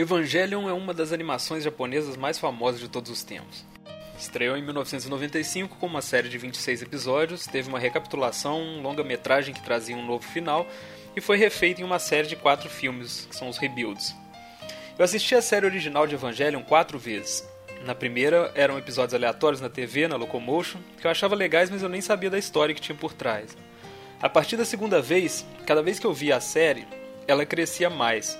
Evangelion é uma das animações japonesas mais famosas de todos os tempos. Estreou em 1995 com uma série de 26 episódios, teve uma recapitulação, um longa-metragem que trazia um novo final e foi refeito em uma série de quatro filmes, que são os Rebuilds. Eu assisti a série original de Evangelion quatro vezes. Na primeira eram episódios aleatórios na TV, na Locomotion, que eu achava legais, mas eu nem sabia da história que tinha por trás. A partir da segunda vez, cada vez que eu via a série, ela crescia mais.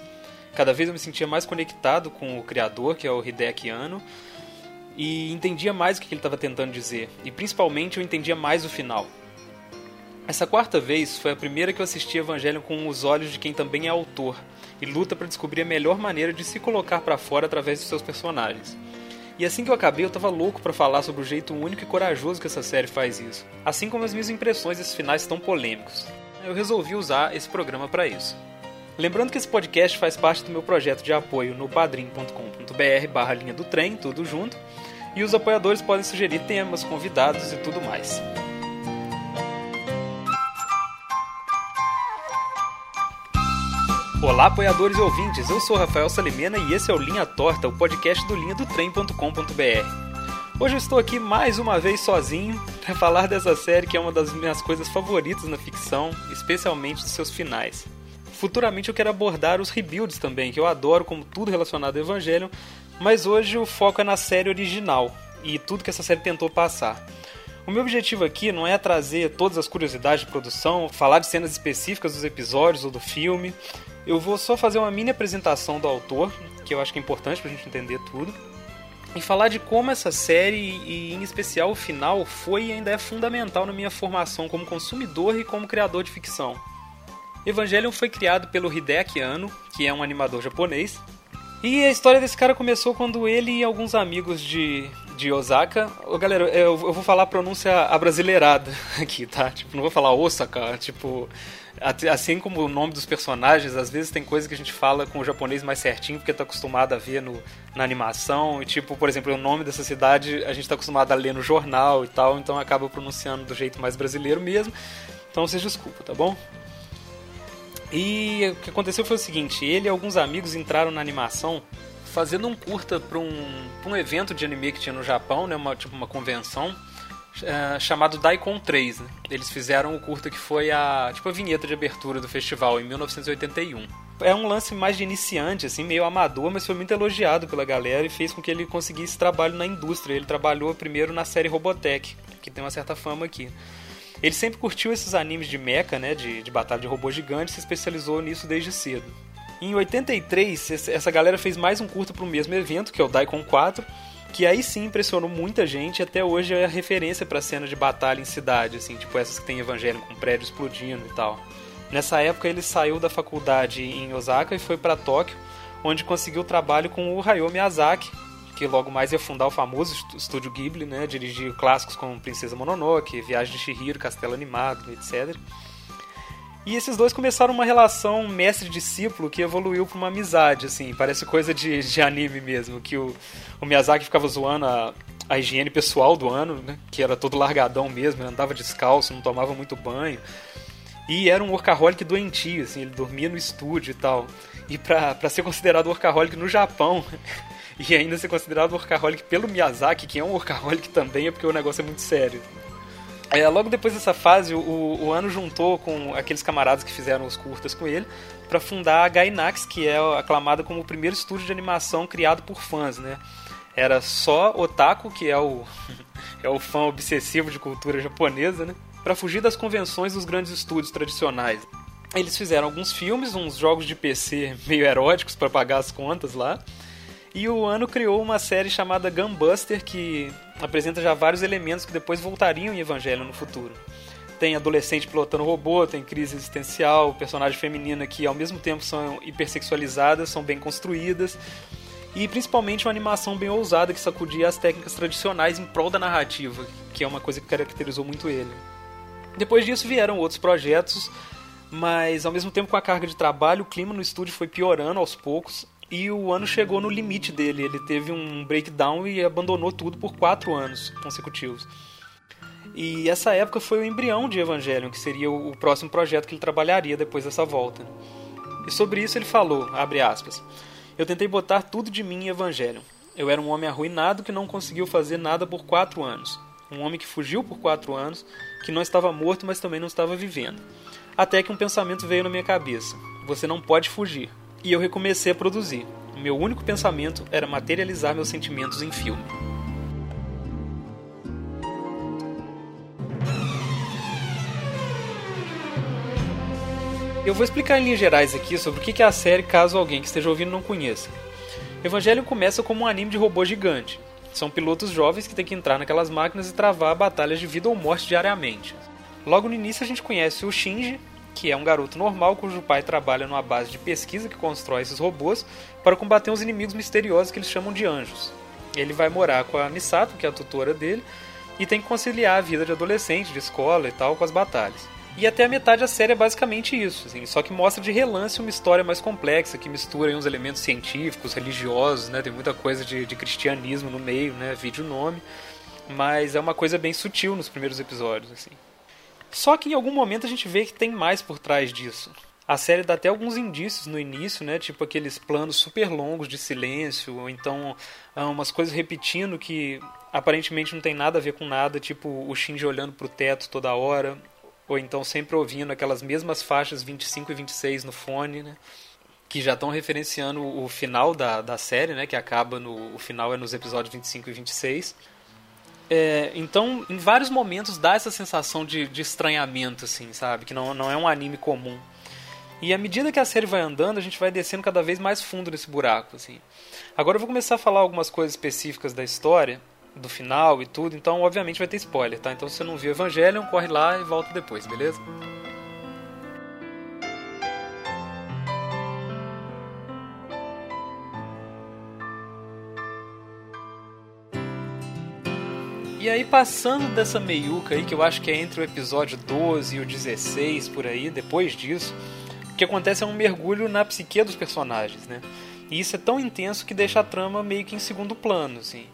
Cada vez eu me sentia mais conectado com o criador, que é o Hideaki Anno, e entendia mais o que ele estava tentando dizer. E principalmente eu entendia mais o final. Essa quarta vez foi a primeira que eu assisti Evangelho com os olhos de quem também é autor e luta para descobrir a melhor maneira de se colocar para fora através dos seus personagens. E assim que eu acabei, eu tava louco para falar sobre o jeito único e corajoso que essa série faz isso, assim como as minhas impressões desses finais tão polêmicos. Eu resolvi usar esse programa para isso. Lembrando que esse podcast faz parte do meu projeto de apoio no padrim.com.br barra linha do trem, tudo junto, e os apoiadores podem sugerir temas, convidados e tudo mais. Olá, apoiadores e ouvintes, eu sou Rafael Salimena e esse é o Linha Torta, o podcast do linha do trem.com.br. Hoje eu estou aqui mais uma vez sozinho para falar dessa série que é uma das minhas coisas favoritas na ficção, especialmente dos seus finais. Futuramente eu quero abordar os rebuilds também, que eu adoro como tudo relacionado ao Evangelion, mas hoje o foco é na série original e tudo que essa série tentou passar. O meu objetivo aqui não é trazer todas as curiosidades de produção, falar de cenas específicas dos episódios ou do filme. Eu vou só fazer uma mini apresentação do autor, que eu acho que é importante pra gente entender tudo, e falar de como essa série, e em especial o final, foi e ainda é fundamental na minha formação como consumidor e como criador de ficção. Evangelion foi criado pelo Hideaki Anno, que é um animador japonês. E a história desse cara começou quando ele e alguns amigos de, de Osaka. Oh, galera, eu, eu vou falar a pronúncia abrasileirada aqui, tá? Tipo, não vou falar Osaka, tipo. Assim como o nome dos personagens, às vezes tem coisa que a gente fala com o japonês mais certinho, porque tá acostumado a ver no, na animação. E, tipo, por exemplo, o nome dessa cidade a gente tá acostumado a ler no jornal e tal, então acaba pronunciando do jeito mais brasileiro mesmo. Então vocês desculpa, tá bom? E o que aconteceu foi o seguinte: ele e alguns amigos entraram na animação fazendo um curta para um, um evento de anime que tinha no Japão, né, uma, tipo uma convenção, uh, chamado Daikon 3. Né? Eles fizeram o curta que foi a, tipo, a vinheta de abertura do festival em 1981. É um lance mais de iniciante, assim, meio amador, mas foi muito elogiado pela galera e fez com que ele conseguisse trabalho na indústria. Ele trabalhou primeiro na série Robotech, que tem uma certa fama aqui. Ele sempre curtiu esses animes de mecha, né, de, de batalha de robô gigante, e se especializou nisso desde cedo. Em 83, essa galera fez mais um curta para o mesmo evento, que é o Daikon 4, que aí sim impressionou muita gente, até hoje é referência para cena de batalha em cidade, assim, tipo essas que tem evangelho com prédio explodindo e tal. Nessa época ele saiu da faculdade em Osaka e foi para Tóquio, onde conseguiu trabalho com o Hayao Miyazaki, que logo mais ia fundar o famoso estúdio Ghibli, né? Dirigir clássicos como Princesa Mononoke, Viagem de Chihiro, Castelo Animado, etc. E esses dois começaram uma relação mestre-discípulo que evoluiu para uma amizade, assim, parece coisa de, de anime mesmo, que o, o Miyazaki ficava zoando a, a higiene pessoal do ano, né? Que era todo largadão mesmo, andava descalço, não tomava muito banho. E era um workaholic doentio, assim, ele dormia no estúdio e tal. E pra ser considerado workaholic no Japão, e ainda ser considerado workaholic pelo Miyazaki, que é um workaholic também, é porque o negócio é muito sério. É, logo depois dessa fase, o, o Ano juntou com aqueles camaradas que fizeram os curtas com ele para fundar a Gainax, que é aclamada como o primeiro estúdio de animação criado por fãs, né? Era só Otaku, que é o, é o fã obsessivo de cultura japonesa, né? Para fugir das convenções dos grandes estúdios tradicionais. Eles fizeram alguns filmes, uns jogos de PC meio eróticos para pagar as contas lá. E o Ano criou uma série chamada Gunbuster que apresenta já vários elementos que depois voltariam em Evangelho no futuro. Tem adolescente pilotando robô, tem crise existencial, personagem feminina que ao mesmo tempo são hipersexualizadas, são bem construídas, e principalmente uma animação bem ousada que sacudia as técnicas tradicionais em prol da narrativa, que é uma coisa que caracterizou muito ele. Depois disso vieram outros projetos, mas ao mesmo tempo com a carga de trabalho, o clima no estúdio foi piorando aos poucos, e o ano chegou no limite dele. Ele teve um breakdown e abandonou tudo por quatro anos consecutivos. E essa época foi o embrião de Evangelion, que seria o próximo projeto que ele trabalharia depois dessa volta. E sobre isso ele falou, aspas, Eu tentei botar tudo de mim em Evangelho. Eu era um homem arruinado que não conseguiu fazer nada por quatro anos. Um homem que fugiu por quatro anos, que não estava morto, mas também não estava vivendo. Até que um pensamento veio na minha cabeça: você não pode fugir. E eu recomecei a produzir. Meu único pensamento era materializar meus sentimentos em filme. Eu vou explicar em linhas gerais aqui sobre o que é a série, caso alguém que esteja ouvindo não conheça. Evangelho começa como um anime de robô gigante. São pilotos jovens que têm que entrar naquelas máquinas e travar batalhas de vida ou morte diariamente. Logo no início a gente conhece o Shinji, que é um garoto normal cujo pai trabalha numa base de pesquisa que constrói esses robôs para combater uns inimigos misteriosos que eles chamam de anjos. Ele vai morar com a Misato, que é a tutora dele, e tem que conciliar a vida de adolescente, de escola e tal, com as batalhas. E até a metade da série é basicamente isso, assim, só que mostra de relance uma história mais complexa, que mistura uns elementos científicos, religiosos, né, tem muita coisa de, de cristianismo no meio, né, vídeo nome, mas é uma coisa bem sutil nos primeiros episódios, assim. Só que em algum momento a gente vê que tem mais por trás disso. A série dá até alguns indícios no início, né? Tipo aqueles planos super longos de silêncio, ou então ah, umas coisas repetindo que aparentemente não tem nada a ver com nada, tipo o Shinji olhando pro teto toda hora, ou então sempre ouvindo aquelas mesmas faixas 25 e 26 no fone, né? Que já estão referenciando o final da, da série, né? Que acaba no. O final é nos episódios 25 e 26. É, então, em vários momentos dá essa sensação de, de estranhamento, assim, sabe? Que não, não é um anime comum. E à medida que a série vai andando, a gente vai descendo cada vez mais fundo nesse buraco, assim. Agora eu vou começar a falar algumas coisas específicas da história do final e tudo, então obviamente vai ter spoiler, tá? Então se você não viu Evangelion, corre lá e volta depois, beleza? E aí, passando dessa meiuca aí, que eu acho que é entre o episódio 12 e o 16, por aí, depois disso, o que acontece é um mergulho na psique dos personagens, né? E isso é tão intenso que deixa a trama meio que em segundo plano, assim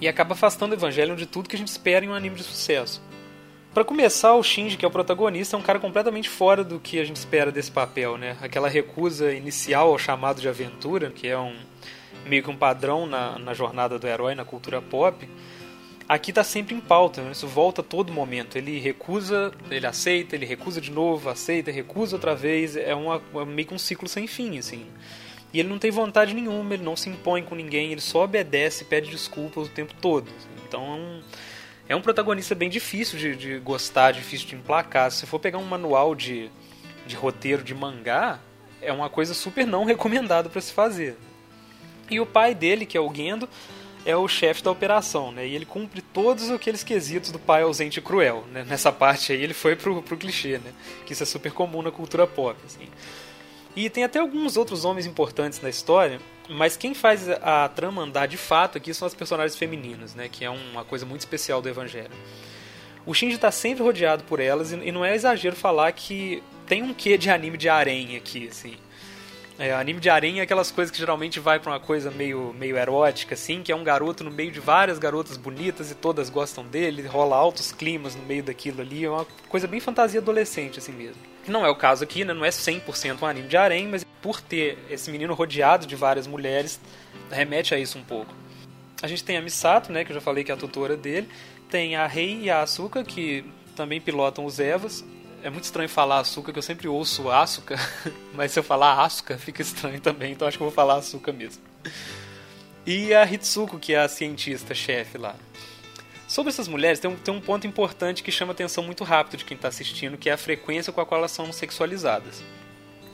e acaba afastando o Evangelion de tudo que a gente espera em um anime de sucesso. Para começar, o Shinji, que é o protagonista, é um cara completamente fora do que a gente espera desse papel, né? Aquela recusa inicial ao chamado de aventura, que é um meio que um padrão na, na jornada do herói na cultura pop, aqui está sempre em pauta, né? isso volta a todo momento. Ele recusa, ele aceita, ele recusa de novo, aceita, recusa outra vez. É, uma, é meio que um ciclo sem fim, assim. E ele não tem vontade nenhuma, ele não se impõe com ninguém, ele só obedece e pede desculpas o tempo todo. Então é um, é um protagonista bem difícil de, de gostar, difícil de emplacar. Se for pegar um manual de, de roteiro de mangá, é uma coisa super não recomendada para se fazer. E o pai dele, que é o Gendo, é o chefe da operação, né? E ele cumpre todos aqueles quesitos do pai ausente e cruel, né? Nessa parte aí ele foi pro, pro clichê, né? Que isso é super comum na cultura pop, assim. E tem até alguns outros homens importantes na história, mas quem faz a trama andar de fato aqui são as personagens femininas, né? Que é uma coisa muito especial do Evangelho. O Shinji está sempre rodeado por elas e não é exagero falar que tem um quê de anime de harém aqui, assim. É, anime de harém é aquelas coisas que geralmente vai para uma coisa meio, meio erótica, assim, que é um garoto no meio de várias garotas bonitas e todas gostam dele, rola altos climas no meio daquilo ali, é uma coisa bem fantasia adolescente, assim mesmo. Não é o caso aqui, né? Não é 100% um anime de harém, mas por ter esse menino rodeado de várias mulheres, remete a isso um pouco. A gente tem a Misato, né? Que eu já falei que é a tutora dele. Tem a Rei e a Asuka, que também pilotam os Evas. É muito estranho falar Asuka, que eu sempre ouço Asuka, mas se eu falar Asuka fica estranho também, então acho que eu vou falar Asuka mesmo. E a Hitsuko, que é a cientista-chefe lá. Sobre essas mulheres, tem um, tem um ponto importante que chama atenção muito rápido de quem está assistindo, que é a frequência com a qual elas são sexualizadas.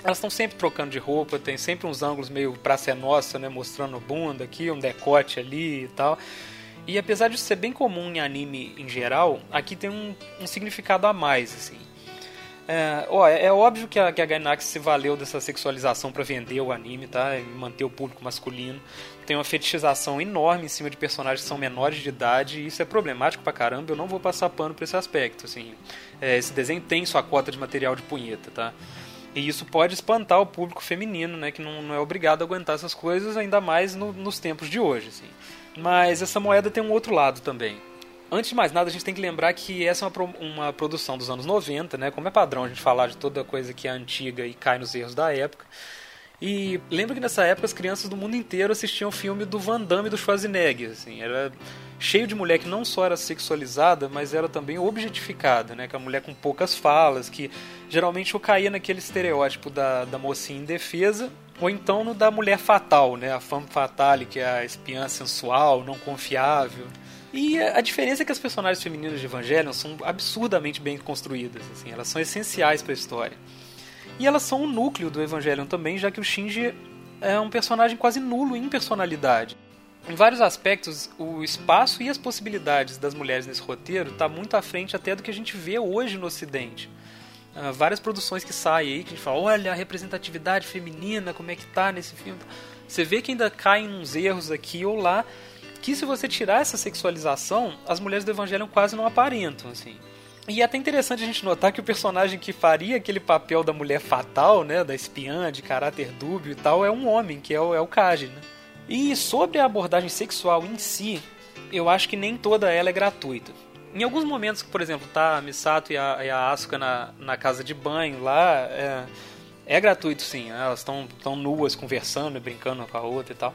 Elas estão sempre trocando de roupa, tem sempre uns ângulos meio pra ser nossa, né? Mostrando bunda aqui, um decote ali e tal. E apesar de ser bem comum em anime em geral, aqui tem um, um significado a mais, assim. É, ó, é, é óbvio que a, que a Gainax se valeu dessa sexualização para vender o anime, tá? E manter o público masculino. Tem uma fetichização enorme em cima de personagens que são menores de idade e isso é problemático pra caramba. Eu não vou passar pano pra esse aspecto, assim. É, esse desenho tem sua cota de material de punheta, tá? E isso pode espantar o público feminino, né? Que não, não é obrigado a aguentar essas coisas, ainda mais no, nos tempos de hoje, assim. Mas essa moeda tem um outro lado também Antes de mais nada, a gente tem que lembrar que essa é uma, uma produção dos anos 90, né? Como é padrão a gente falar de toda coisa que é antiga e cai nos erros da época. E lembro que nessa época as crianças do mundo inteiro assistiam o filme do Van Damme e do Schwarzenegger, assim, era cheio de mulher que não só era sexualizada, mas era também objetificada, né? Que é a mulher com poucas falas, que geralmente eu caía naquele estereótipo da, da mocinha indefesa, ou então no da mulher fatal, né? A femme fatale, que é a espiã sensual, não confiável. E a diferença é que as personagens femininas de Evangelion são absurdamente bem construídas, assim, elas são essenciais para a história. E elas são o núcleo do Evangelion também, já que o Shinji é um personagem quase nulo em personalidade. Em vários aspectos, o espaço e as possibilidades das mulheres nesse roteiro está muito à frente até do que a gente vê hoje no Ocidente. Uh, várias produções que saem aí, que a gente fala, olha a representatividade feminina, como é que tá nesse filme. Você vê que ainda caem uns erros aqui ou lá, que se você tirar essa sexualização, as mulheres do Evangelho quase não aparentam, assim. E é até interessante a gente notar que o personagem que faria aquele papel da mulher fatal, né, da espiã, de caráter dúbio e tal, é um homem, que é o, é o Kaji, né? E sobre a abordagem sexual em si, eu acho que nem toda ela é gratuita. Em alguns momentos, por exemplo, tá a Misato e a, e a Asuka na, na casa de banho lá, é, é gratuito sim, né? elas estão nuas conversando e brincando com a outra e tal.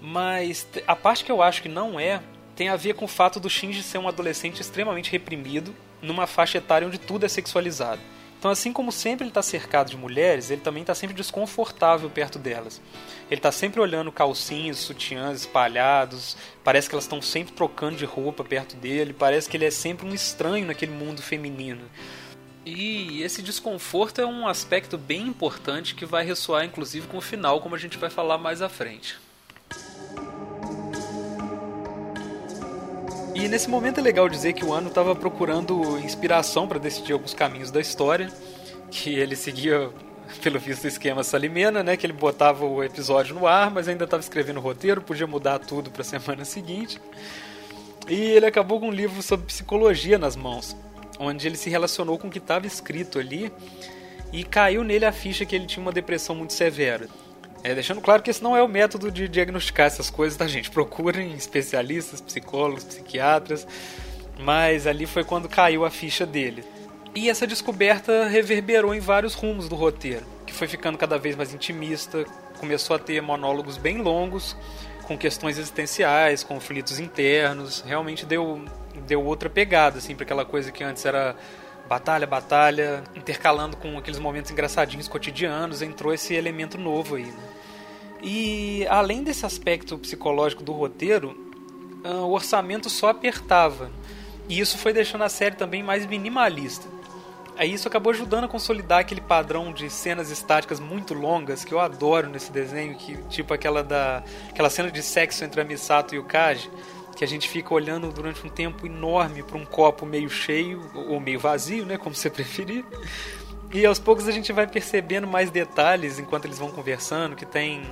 Mas a parte que eu acho que não é, tem a ver com o fato do Shinji ser um adolescente extremamente reprimido, numa faixa etária onde tudo é sexualizado. Então, assim como sempre ele está cercado de mulheres, ele também está sempre desconfortável perto delas. Ele está sempre olhando calcinhos, sutiãs espalhados, parece que elas estão sempre trocando de roupa perto dele, parece que ele é sempre um estranho naquele mundo feminino. E esse desconforto é um aspecto bem importante que vai ressoar inclusive com o final, como a gente vai falar mais à frente. E nesse momento é legal dizer que o Ano estava procurando inspiração para decidir alguns caminhos da história, que ele seguia pelo visto o esquema Salimena, né, que ele botava o episódio no ar, mas ainda estava escrevendo o roteiro, podia mudar tudo para a semana seguinte. E ele acabou com um livro sobre psicologia nas mãos, onde ele se relacionou com o que estava escrito ali e caiu nele a ficha que ele tinha uma depressão muito severa. É, deixando claro que esse não é o método de diagnosticar essas coisas, tá, gente? Procurem especialistas, psicólogos, psiquiatras. Mas ali foi quando caiu a ficha dele. E essa descoberta reverberou em vários rumos do roteiro, que foi ficando cada vez mais intimista, começou a ter monólogos bem longos, com questões existenciais, conflitos internos, realmente deu, deu outra pegada, assim, para aquela coisa que antes era batalha, batalha, intercalando com aqueles momentos engraçadinhos cotidianos, entrou esse elemento novo aí. Né? E além desse aspecto psicológico do roteiro, ah, o orçamento só apertava. E isso foi deixando a série também mais minimalista. Aí isso acabou ajudando a consolidar aquele padrão de cenas estáticas muito longas que eu adoro nesse desenho, que tipo aquela da aquela cena de sexo entre a Misato e o Kaji, que a gente fica olhando durante um tempo enorme para um copo meio cheio ou meio vazio, né, como você preferir. E aos poucos a gente vai percebendo mais detalhes enquanto eles vão conversando, que tem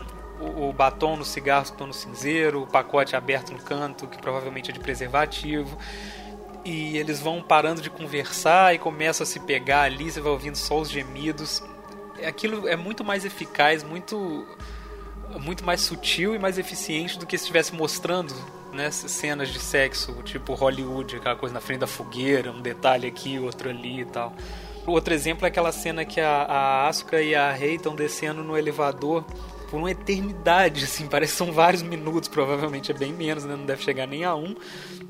o, batom no cigarro que estão no cinzeiro, o pacote aberto no canto, que provavelmente é de preservativo. E eles vão parando de conversar e começam a se pegar ali, você vai ouvindo só os gemidos. Aquilo é muito mais eficaz, muito muito mais sutil e mais eficiente do que se estivesse mostrando né, cenas de sexo, tipo Hollywood, aquela coisa na frente da fogueira, um detalhe aqui, outro ali e tal. Outro exemplo é aquela cena que a, a Asuka e a Rei estão descendo no elevador por uma eternidade, assim, parece que são vários minutos, provavelmente é bem menos, né? Não deve chegar nem a um,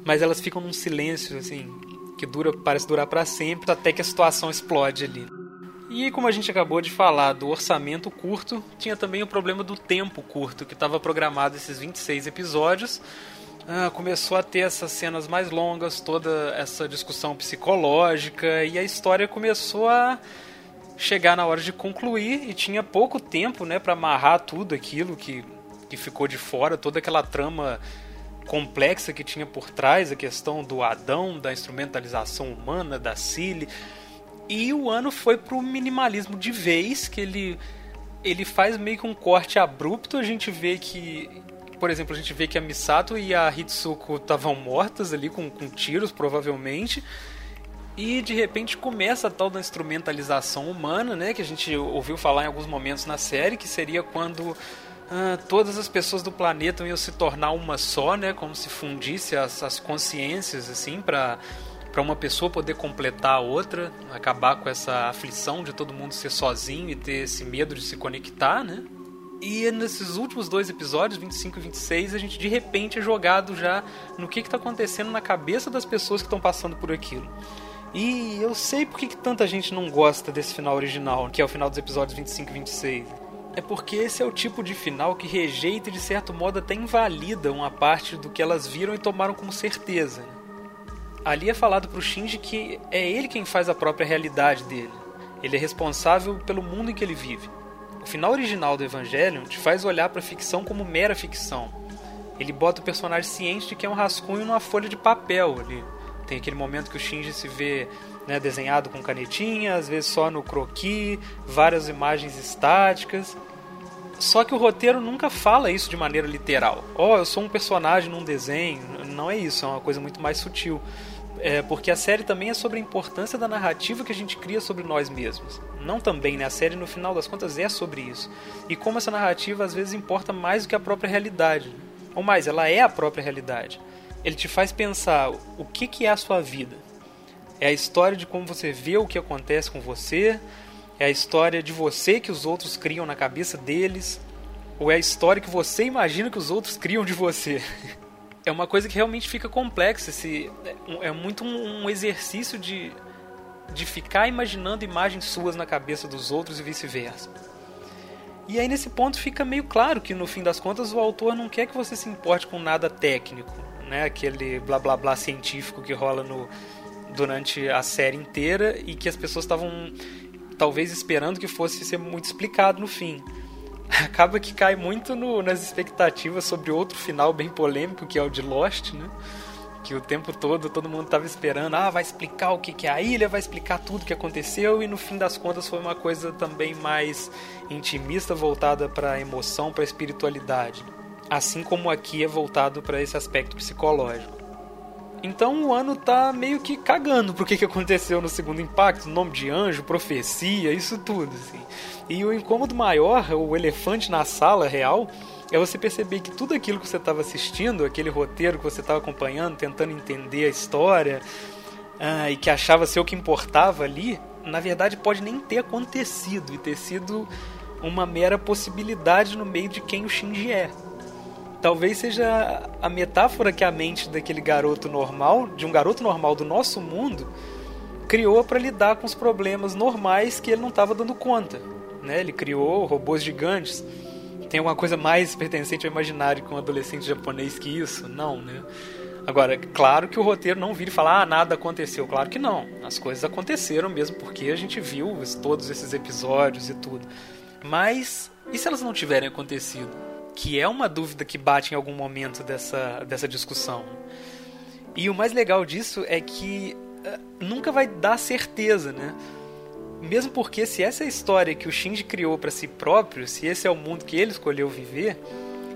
mas elas ficam num silêncio, assim, que dura, parece durar para sempre, até que a situação explode ali. E como a gente acabou de falar do orçamento curto, tinha também o problema do tempo curto, que estava programado esses 26 episódios, ah, começou a ter essas cenas mais longas, toda essa discussão psicológica, e a história começou a chegar na hora de concluir e tinha pouco tempo né, para amarrar tudo aquilo que, que ficou de fora, toda aquela trama complexa que tinha por trás, a questão do Adão, da instrumentalização humana, da Cilly. E o ano foi pro minimalismo de vez, que ele, ele faz meio que um corte abrupto, a gente vê que por exemplo, a gente vê que a Misato e a Hitsuko estavam mortas ali com, com tiros, provavelmente. E de repente começa a tal da instrumentalização humana, né? Que a gente ouviu falar em alguns momentos na série, que seria quando ah, todas as pessoas do planeta iam se tornar uma só, né? Como se fundisse as, as consciências, assim, para para uma pessoa poder completar a outra, acabar com essa aflição de todo mundo ser sozinho e ter esse medo de se conectar, né? E nesses últimos dois episódios, 25 e 26, a gente de repente é jogado já no que está acontecendo na cabeça das pessoas que estão passando por aquilo. E eu sei por que tanta gente não gosta desse final original, que é o final dos episódios 25 e 26. É porque esse é o tipo de final que rejeita e de certo modo até invalida uma parte do que elas viram e tomaram como certeza. Né? Ali é falado pro Shinji que é ele quem faz a própria realidade dele. Ele é responsável pelo mundo em que ele vive. O final original do Evangelion te faz olhar para a ficção como mera ficção. Ele bota o personagem ciente de que é um rascunho numa folha de papel ali. Tem aquele momento que o Shinji se vê né, desenhado com canetinha, às vezes só no croquis, várias imagens estáticas. Só que o roteiro nunca fala isso de maneira literal. Oh, eu sou um personagem num desenho. Não é isso, é uma coisa muito mais sutil. É, porque a série também é sobre a importância da narrativa que a gente cria sobre nós mesmos. Não também, né? A série, no final das contas, é sobre isso. E como essa narrativa às vezes importa mais do que a própria realidade. Ou mais, ela é a própria realidade ele te faz pensar o que, que é a sua vida. É a história de como você vê o que acontece com você, é a história de você que os outros criam na cabeça deles, ou é a história que você imagina que os outros criam de você. é uma coisa que realmente fica complexa. Esse, é muito um exercício de, de ficar imaginando imagens suas na cabeça dos outros e vice-versa. E aí nesse ponto fica meio claro que no fim das contas o autor não quer que você se importe com nada técnico né? Aquele blá blá blá científico que rola no, durante a série inteira e que as pessoas estavam talvez esperando que fosse ser muito explicado no fim. Acaba que cai muito no, nas expectativas sobre outro final bem polêmico que é o de Lost, né? Que o tempo todo todo mundo estava esperando, ah, vai explicar o que, que é a ilha, vai explicar tudo o que aconteceu, e no fim das contas foi uma coisa também mais intimista, voltada para a emoção, para a espiritualidade assim como aqui é voltado para esse aspecto psicológico. Então o ano tá meio que cagando pro que, que aconteceu no segundo impacto, nome de anjo, profecia, isso tudo. Assim. E o incômodo maior, o elefante na sala real, é você perceber que tudo aquilo que você estava assistindo, aquele roteiro que você estava acompanhando, tentando entender a história, ah, e que achava ser o que importava ali, na verdade pode nem ter acontecido e ter sido uma mera possibilidade no meio de quem o Shinji é talvez seja a metáfora que a mente daquele garoto normal, de um garoto normal do nosso mundo, criou para lidar com os problemas normais que ele não estava dando conta. Né? Ele criou robôs gigantes. Tem alguma coisa mais pertencente ao imaginário com um adolescente japonês que isso? Não, né? Agora, claro que o roteiro não vira e fala, ah, nada aconteceu. Claro que não. As coisas aconteceram mesmo porque a gente viu todos esses episódios e tudo. Mas, e se elas não tiverem acontecido? Que é uma dúvida que bate em algum momento dessa, dessa discussão. E o mais legal disso é que uh, nunca vai dar certeza, né? Mesmo porque se essa é a história que o Shinji criou para si próprio, se esse é o mundo que ele escolheu viver,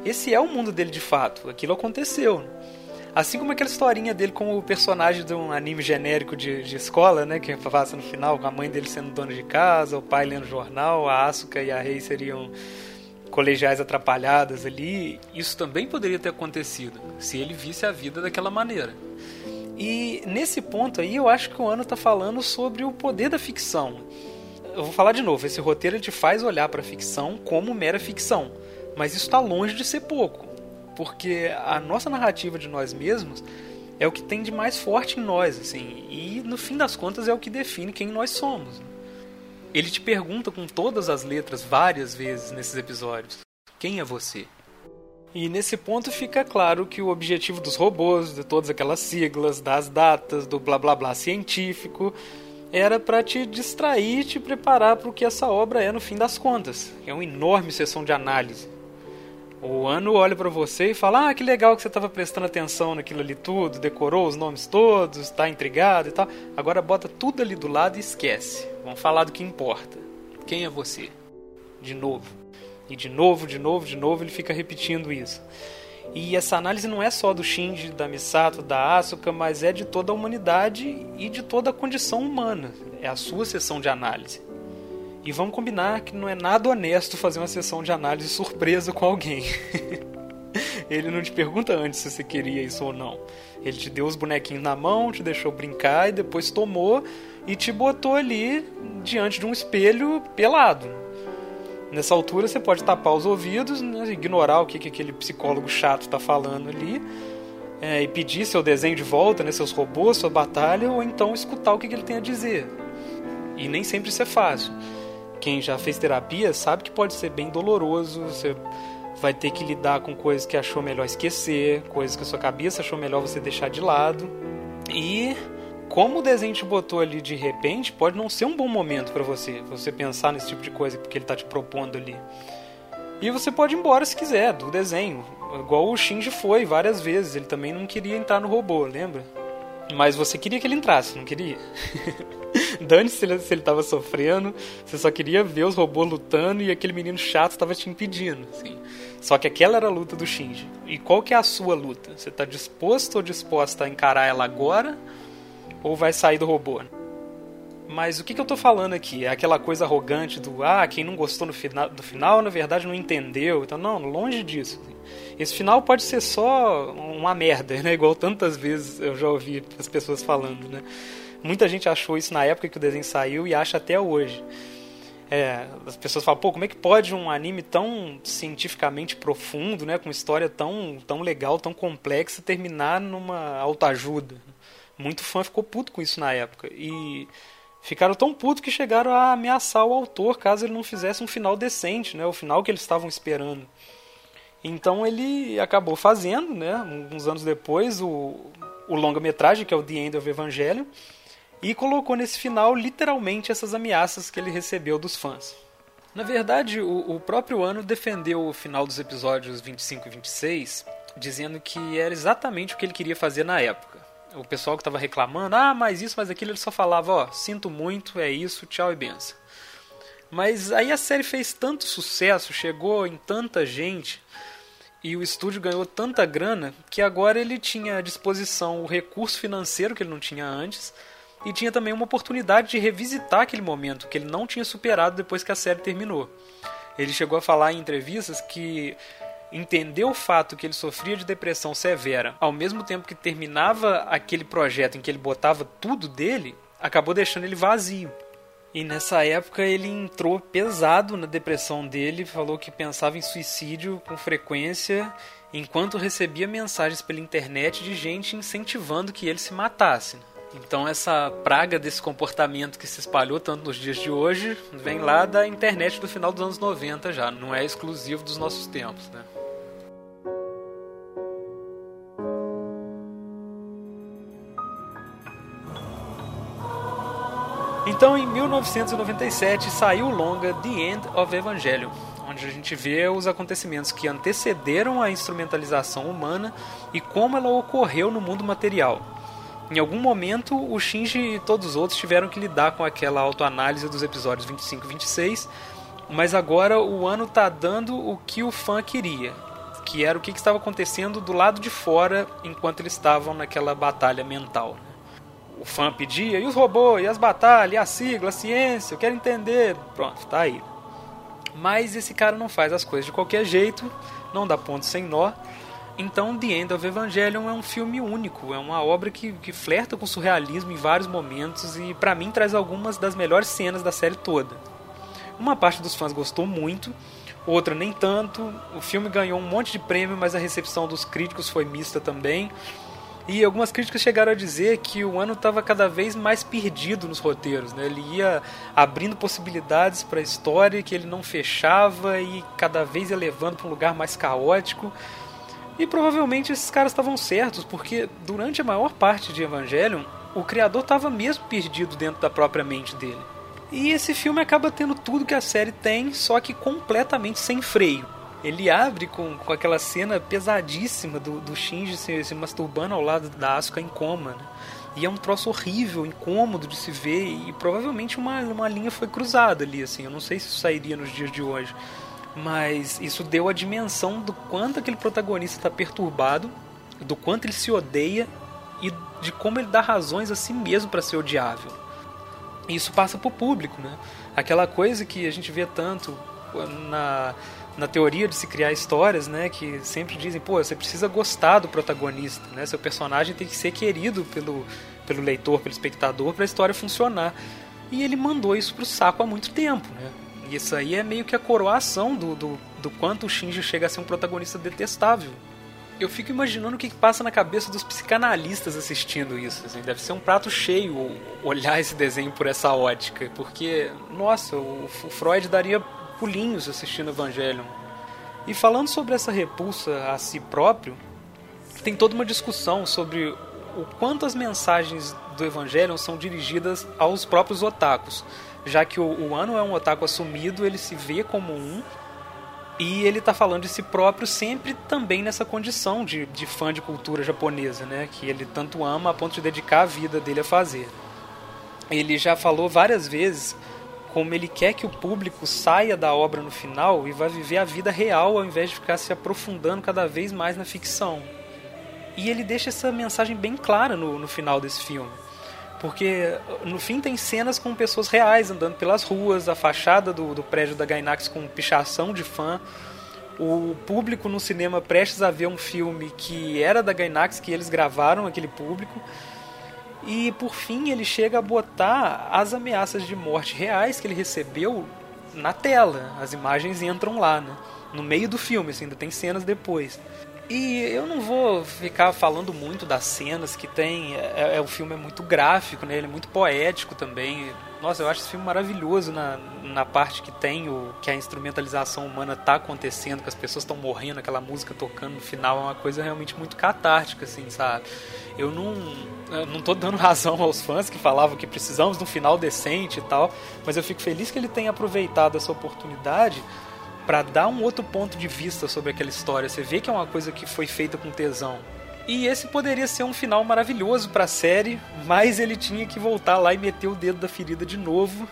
esse é o mundo dele de fato. Aquilo aconteceu. Assim como aquela historinha dele como o personagem de um anime genérico de, de escola, né? Que passa no final com a mãe dele sendo dona de casa, o pai lendo jornal, a Asuka e a Rei seriam colegiais atrapalhadas ali, isso também poderia ter acontecido se ele visse a vida daquela maneira. E nesse ponto aí eu acho que o ano está falando sobre o poder da ficção. Eu vou falar de novo, esse roteiro te faz olhar para a ficção como mera ficção, mas isso está longe de ser pouco, porque a nossa narrativa de nós mesmos é o que tem de mais forte em nós, assim, e no fim das contas é o que define quem nós somos. Ele te pergunta com todas as letras várias vezes nesses episódios: Quem é você? E nesse ponto fica claro que o objetivo dos robôs, de todas aquelas siglas, das datas, do blá blá blá científico, era para te distrair e te preparar para o que essa obra é no fim das contas. É uma enorme sessão de análise. O ano olha para você e fala: Ah, que legal que você estava prestando atenção naquilo ali tudo, decorou os nomes todos, está intrigado e tal. Agora bota tudo ali do lado e esquece. Vamos falar do que importa. Quem é você? De novo. E de novo, de novo, de novo, ele fica repetindo isso. E essa análise não é só do Shinji, da Misato, da Asuka, mas é de toda a humanidade e de toda a condição humana. É a sua sessão de análise. E vamos combinar que não é nada honesto fazer uma sessão de análise surpresa com alguém. ele não te pergunta antes se você queria isso ou não. Ele te deu os bonequinhos na mão, te deixou brincar e depois tomou e te botou ali diante de um espelho pelado. Nessa altura você pode tapar os ouvidos, né, ignorar o que, que aquele psicólogo chato está falando ali é, e pedir seu desenho de volta, né, seus robôs, sua batalha, ou então escutar o que, que ele tem a dizer. E nem sempre isso é fácil. Quem já fez terapia sabe que pode ser bem doloroso, você vai ter que lidar com coisas que achou melhor esquecer, coisas que a sua cabeça achou melhor você deixar de lado. E como o desenho te botou ali de repente, pode não ser um bom momento para você, você pensar nesse tipo de coisa porque ele está te propondo ali. E você pode ir embora se quiser do desenho, igual o Shinji foi várias vezes, ele também não queria entrar no robô, lembra? Mas você queria que ele entrasse, não queria? Dane se ele, se ele tava sofrendo, você só queria ver os robôs lutando e aquele menino chato estava te impedindo. Assim. Só que aquela era a luta do Shinji. E qual que é a sua luta? Você está disposto ou disposta a encarar ela agora? Ou vai sair do robô? Mas o que, que eu tô falando aqui? É aquela coisa arrogante do ah, quem não gostou no final, do final, na verdade não entendeu. Então, não, longe disso. Esse final pode ser só uma merda, né? Igual tantas vezes eu já ouvi as pessoas falando, né? Muita gente achou isso na época que o desenho saiu e acha até hoje. É, as pessoas falam, pô, como é que pode um anime tão cientificamente profundo, né, com história tão, tão legal, tão complexa, terminar numa autoajuda? Muito fã ficou puto com isso na época. E ficaram tão putos que chegaram a ameaçar o autor caso ele não fizesse um final decente, né? O final que eles estavam esperando. Então ele acabou fazendo, né? Uns anos depois, o, o longa-metragem, que é o The End of Evangelion, e colocou nesse final literalmente essas ameaças que ele recebeu dos fãs. Na verdade, o, o próprio Ano defendeu o final dos episódios 25 e 26, dizendo que era exatamente o que ele queria fazer na época o pessoal que estava reclamando, ah, mas isso, mas aquilo, ele só falava, ó, sinto muito, é isso, tchau e benção. Mas aí a série fez tanto sucesso, chegou em tanta gente e o estúdio ganhou tanta grana que agora ele tinha à disposição o recurso financeiro que ele não tinha antes e tinha também uma oportunidade de revisitar aquele momento que ele não tinha superado depois que a série terminou. Ele chegou a falar em entrevistas que entender o fato que ele sofria de depressão severa, ao mesmo tempo que terminava aquele projeto em que ele botava tudo dele, acabou deixando ele vazio. E nessa época ele entrou pesado na depressão dele, falou que pensava em suicídio com frequência, enquanto recebia mensagens pela internet de gente incentivando que ele se matasse. Então essa praga desse comportamento que se espalhou tanto nos dias de hoje vem lá da internet do final dos anos 90 já, não é exclusivo dos nossos tempos, né? Então, em 1997, saiu o longa The End of Evangelion, onde a gente vê os acontecimentos que antecederam a instrumentalização humana e como ela ocorreu no mundo material. Em algum momento, o Shinji e todos os outros tiveram que lidar com aquela autoanálise dos episódios 25 e 26, mas agora o ano está dando o que o fã queria, que era o que estava acontecendo do lado de fora enquanto eles estavam naquela batalha mental o fã pedia, e os robôs, e as batalhas, e a sigla, a ciência, eu quero entender. Pronto, tá aí. Mas esse cara não faz as coisas de qualquer jeito, não dá ponto sem nó. Então, The End of Evangelion é um filme único, é uma obra que, que flerta com surrealismo em vários momentos e, para mim, traz algumas das melhores cenas da série toda. Uma parte dos fãs gostou muito, outra nem tanto. O filme ganhou um monte de prêmio, mas a recepção dos críticos foi mista também. E algumas críticas chegaram a dizer que o ano estava cada vez mais perdido nos roteiros, né? Ele ia abrindo possibilidades para a história que ele não fechava e cada vez ia levando para um lugar mais caótico. E provavelmente esses caras estavam certos, porque durante a maior parte de Evangelion, o criador estava mesmo perdido dentro da própria mente dele. E esse filme acaba tendo tudo que a série tem, só que completamente sem freio ele abre com, com aquela cena pesadíssima do, do Shinji se, se masturbando ao lado da Asuka em coma, né? E é um troço horrível, incômodo de se ver e provavelmente uma, uma linha foi cruzada ali, assim. Eu não sei se isso sairia nos dias de hoje. Mas isso deu a dimensão do quanto aquele protagonista está perturbado, do quanto ele se odeia e de como ele dá razões a si mesmo para ser odiável. E isso passa pro público, né? Aquela coisa que a gente vê tanto na na teoria de se criar histórias, né, que sempre dizem, pô, você precisa gostar do protagonista, né? Seu personagem tem que ser querido pelo, pelo leitor, pelo espectador, para a história funcionar. E ele mandou isso pro saco há muito tempo, né? E isso aí é meio que a coroação do, do, do quanto o Shinji chega a ser um protagonista detestável. Eu fico imaginando o que passa na cabeça dos psicanalistas assistindo isso. Assim. Deve ser um prato cheio olhar esse desenho por essa ótica. Porque, nossa, o Freud daria pulinhos assistindo Evangelion. E falando sobre essa repulsa a si próprio, tem toda uma discussão sobre o quanto as mensagens do Evangelion são dirigidas aos próprios otakus. Já que o, Ano é um otaku assumido, ele se vê como um, e ele está falando de si próprio sempre também nessa condição de, de fã de cultura japonesa, né? Que ele tanto ama a ponto de dedicar a vida dele a fazer. Ele já falou várias vezes como ele quer que o público saia da obra no final e vá viver a vida real ao invés de ficar se aprofundando cada vez mais na ficção. E ele deixa essa mensagem bem clara no, no final desse filme. Porque no fim tem cenas com pessoas reais andando pelas ruas, a fachada do, do prédio da Gainax com pichação de fã, o público no cinema prestes a ver um filme que era da Gainax, que eles gravaram aquele público. E por fim ele chega a botar as ameaças de morte reais que ele recebeu na tela. As imagens entram lá, né? No meio do filme, assim, ainda tem cenas depois. E eu não vou ficar falando muito das cenas que tem. É, é, o filme é muito gráfico, né? Ele é muito poético também. Nossa, eu acho esse filme maravilhoso na, na parte que tem o que a instrumentalização humana tá acontecendo, que as pessoas estão morrendo, aquela música tocando no final é uma coisa realmente muito catártica, assim, sabe? Eu não, eu não tô dando razão aos fãs que falavam que precisamos de um final decente e tal, mas eu fico feliz que ele tenha aproveitado essa oportunidade para dar um outro ponto de vista sobre aquela história. Você vê que é uma coisa que foi feita com tesão. E esse poderia ser um final maravilhoso para a série, mas ele tinha que voltar lá e meter o dedo da ferida de novo,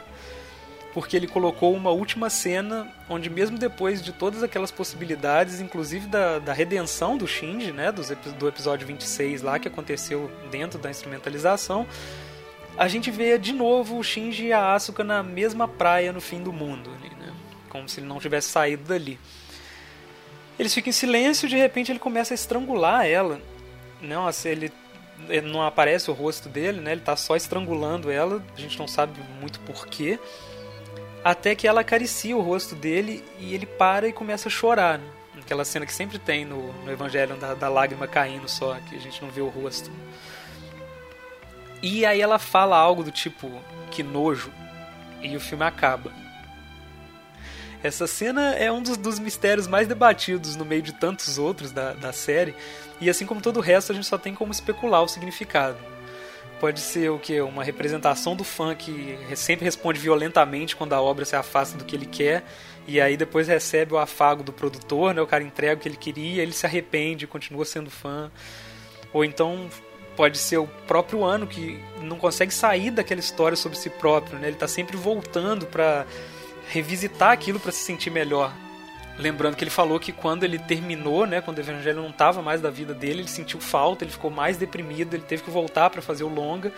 porque ele colocou uma última cena onde mesmo depois de todas aquelas possibilidades, inclusive da, da redenção do Shinji, né, do, do episódio 26 lá que aconteceu dentro da instrumentalização, a gente vê de novo o Shinji e a Asuka na mesma praia no fim do mundo, ali, né, como se ele não tivesse saído dali. Eles ficam em silêncio e de repente ele começa a estrangular ela não, assim, ele, não aparece o rosto dele, né? Ele tá só estrangulando ela, a gente não sabe muito porquê. Até que ela acaricia o rosto dele e ele para e começa a chorar. Né? Aquela cena que sempre tem no, no Evangelho da, da lágrima caindo só, que a gente não vê o rosto. E aí ela fala algo do tipo, que nojo, e o filme acaba. Essa cena é um dos, dos mistérios mais debatidos no meio de tantos outros da, da série, e assim como todo o resto, a gente só tem como especular o significado. Pode ser o que? Uma representação do fã que sempre responde violentamente quando a obra se afasta do que ele quer, e aí depois recebe o afago do produtor, né? o cara entrega o que ele queria, ele se arrepende, continua sendo fã. Ou então pode ser o próprio ano que não consegue sair daquela história sobre si próprio, né? ele está sempre voltando para revisitar aquilo para se sentir melhor. Lembrando que ele falou que quando ele terminou, né, quando o evangelho não estava mais da vida dele, ele sentiu falta, ele ficou mais deprimido, ele teve que voltar para fazer o longa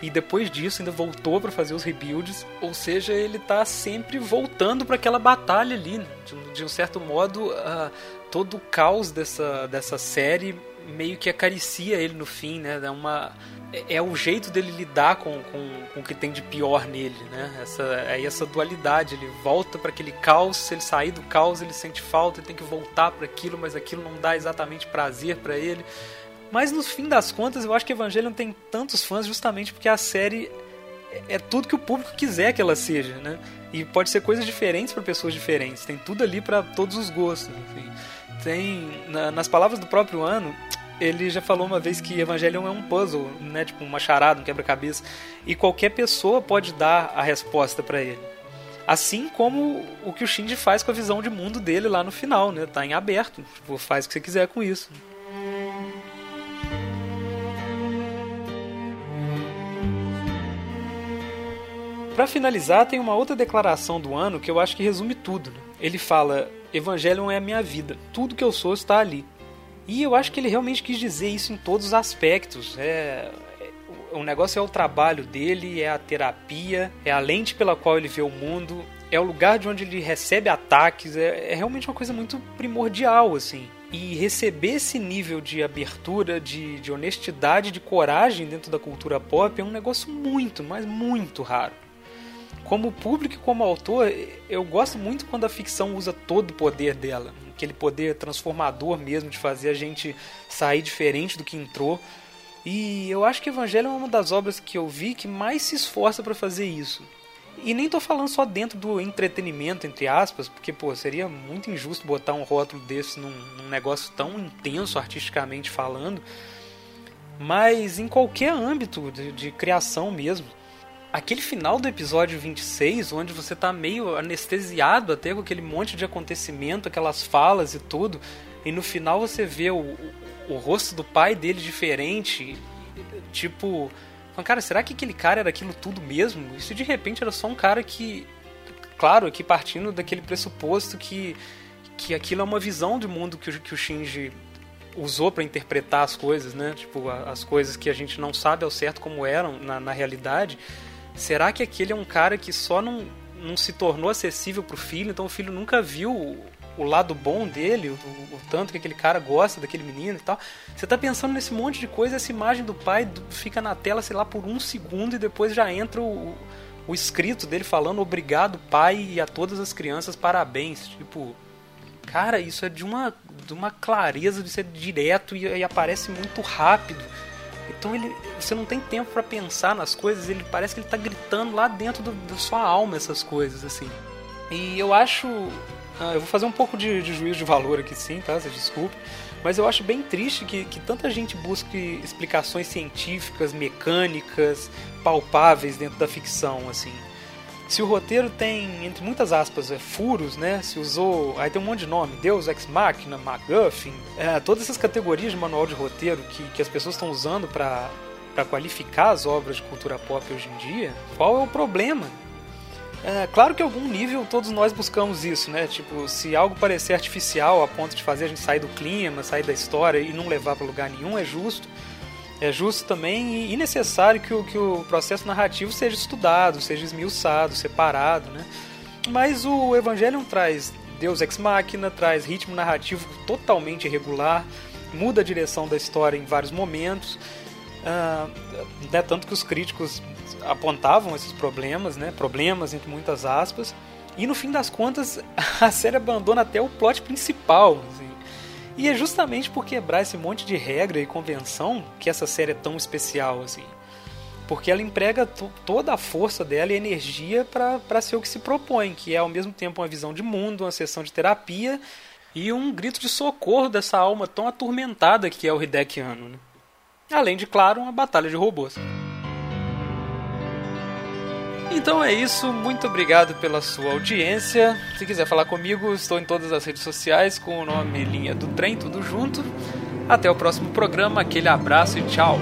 e depois disso ainda voltou para fazer os rebuilds, ou seja, ele está sempre voltando para aquela batalha ali, né? de, um certo modo, uh, todo o caos dessa, dessa série meio que acaricia ele no fim, né, uma é, é o jeito dele lidar com, com, com, o que tem de pior nele, né? Essa, aí essa dualidade, ele volta para aquele caos, se ele sair do caos ele sente falta, ele tem que voltar para aquilo, mas aquilo não dá exatamente prazer para ele. Mas no fim das contas, eu acho que Evangelion tem tantos fãs justamente porque a série é, é tudo que o público quiser que ela seja, né? E pode ser coisas diferentes para pessoas diferentes. Tem tudo ali para todos os gostos. Enfim. Tem na, nas palavras do próprio ano, ele já falou uma vez que Evangelion é um puzzle, né? Tipo uma charada, um quebra-cabeça. E qualquer pessoa pode dar a resposta para ele. Assim como o que o Shinji faz com a visão de mundo dele lá no final, né? Tá em aberto. Tipo, faz o que você quiser com isso. Para finalizar, tem uma outra declaração do ano que eu acho que resume tudo. Né? Ele fala: Evangelion é a minha vida. Tudo que eu sou está ali. E eu acho que ele realmente quis dizer isso em todos os aspectos. É, o negócio é o trabalho dele, é a terapia, é a lente pela qual ele vê o mundo, é o lugar de onde ele recebe ataques, é, é realmente uma coisa muito primordial, assim. E receber esse nível de abertura, de, de honestidade, de coragem dentro da cultura pop é um negócio muito, mas muito raro. Como público e como autor, eu gosto muito quando a ficção usa todo o poder dela. Aquele poder transformador mesmo, de fazer a gente sair diferente do que entrou. E eu acho que Evangelho é uma das obras que eu vi que mais se esforça para fazer isso. E nem tô falando só dentro do entretenimento, entre aspas, porque, pô, seria muito injusto botar um rótulo desse num, num negócio tão intenso artisticamente falando, mas em qualquer âmbito de, de criação mesmo. Aquele final do episódio 26, onde você tá meio anestesiado até com aquele monte de acontecimento, aquelas falas e tudo, e no final você vê o, o, o rosto do pai dele diferente, tipo, cara, será que aquele cara era aquilo tudo mesmo? Isso de repente era só um cara que, claro, aqui partindo daquele pressuposto que, que aquilo é uma visão de mundo que, que o Shinji usou para interpretar as coisas, né? Tipo, as coisas que a gente não sabe ao certo como eram na, na realidade. Será que aquele é um cara que só não, não se tornou acessível para o filho, então o filho nunca viu o lado bom dele, o, o, tanto que aquele cara gosta daquele menino e tal. Você tá pensando nesse monte de coisa, essa imagem do pai fica na tela, sei lá, por um segundo e depois já entra o, o escrito dele falando obrigado, pai, e a todas as crianças, parabéns. Tipo, cara, isso é de uma, de uma clareza de ser direto e, e aparece muito rápido. Então ele, você não tem tempo para pensar nas coisas, ele parece que ele tá gritando lá dentro do, da sua alma essas coisas, assim. E eu acho ah, eu vou fazer um pouco de, de juízo de valor aqui sim, tá? Você desculpe. Mas eu acho bem triste que, que tanta gente busque explicações científicas, mecânicas, palpáveis dentro da ficção, assim. Se o roteiro tem, entre muitas aspas, é, furos, né? Se usou. Aí tem um monte de nome: Deus, Ex Machina, MacGuffin. É, todas essas categorias de manual de roteiro que, que as pessoas estão usando para qualificar as obras de cultura pop hoje em dia, qual é o problema? É, claro que em algum nível todos nós buscamos isso, né? Tipo, se algo parecer artificial a ponto de fazer a gente sair do clima, sair da história e não levar para lugar nenhum, é justo. É justo também e necessário que o, que o processo narrativo seja estudado, seja esmiuçado, separado, né? Mas o Evangelion traz Deus Ex Machina, traz ritmo narrativo totalmente irregular, muda a direção da história em vários momentos. Uh, né, tanto que os críticos apontavam esses problemas, né? Problemas entre muitas aspas. E no fim das contas, a série abandona até o plot principal. Assim. E é justamente por quebrar esse monte de regra e convenção que essa série é tão especial, assim. Porque ela emprega toda a força dela e energia para ser o que se propõe, que é ao mesmo tempo uma visão de mundo, uma sessão de terapia e um grito de socorro dessa alma tão atormentada que é o Hideki Anno. Né? Além de, claro, uma batalha de robôs. Então é isso, muito obrigado pela sua audiência. Se quiser falar comigo, estou em todas as redes sociais com o nome Linha do Trem, tudo junto. Até o próximo programa, aquele abraço e tchau.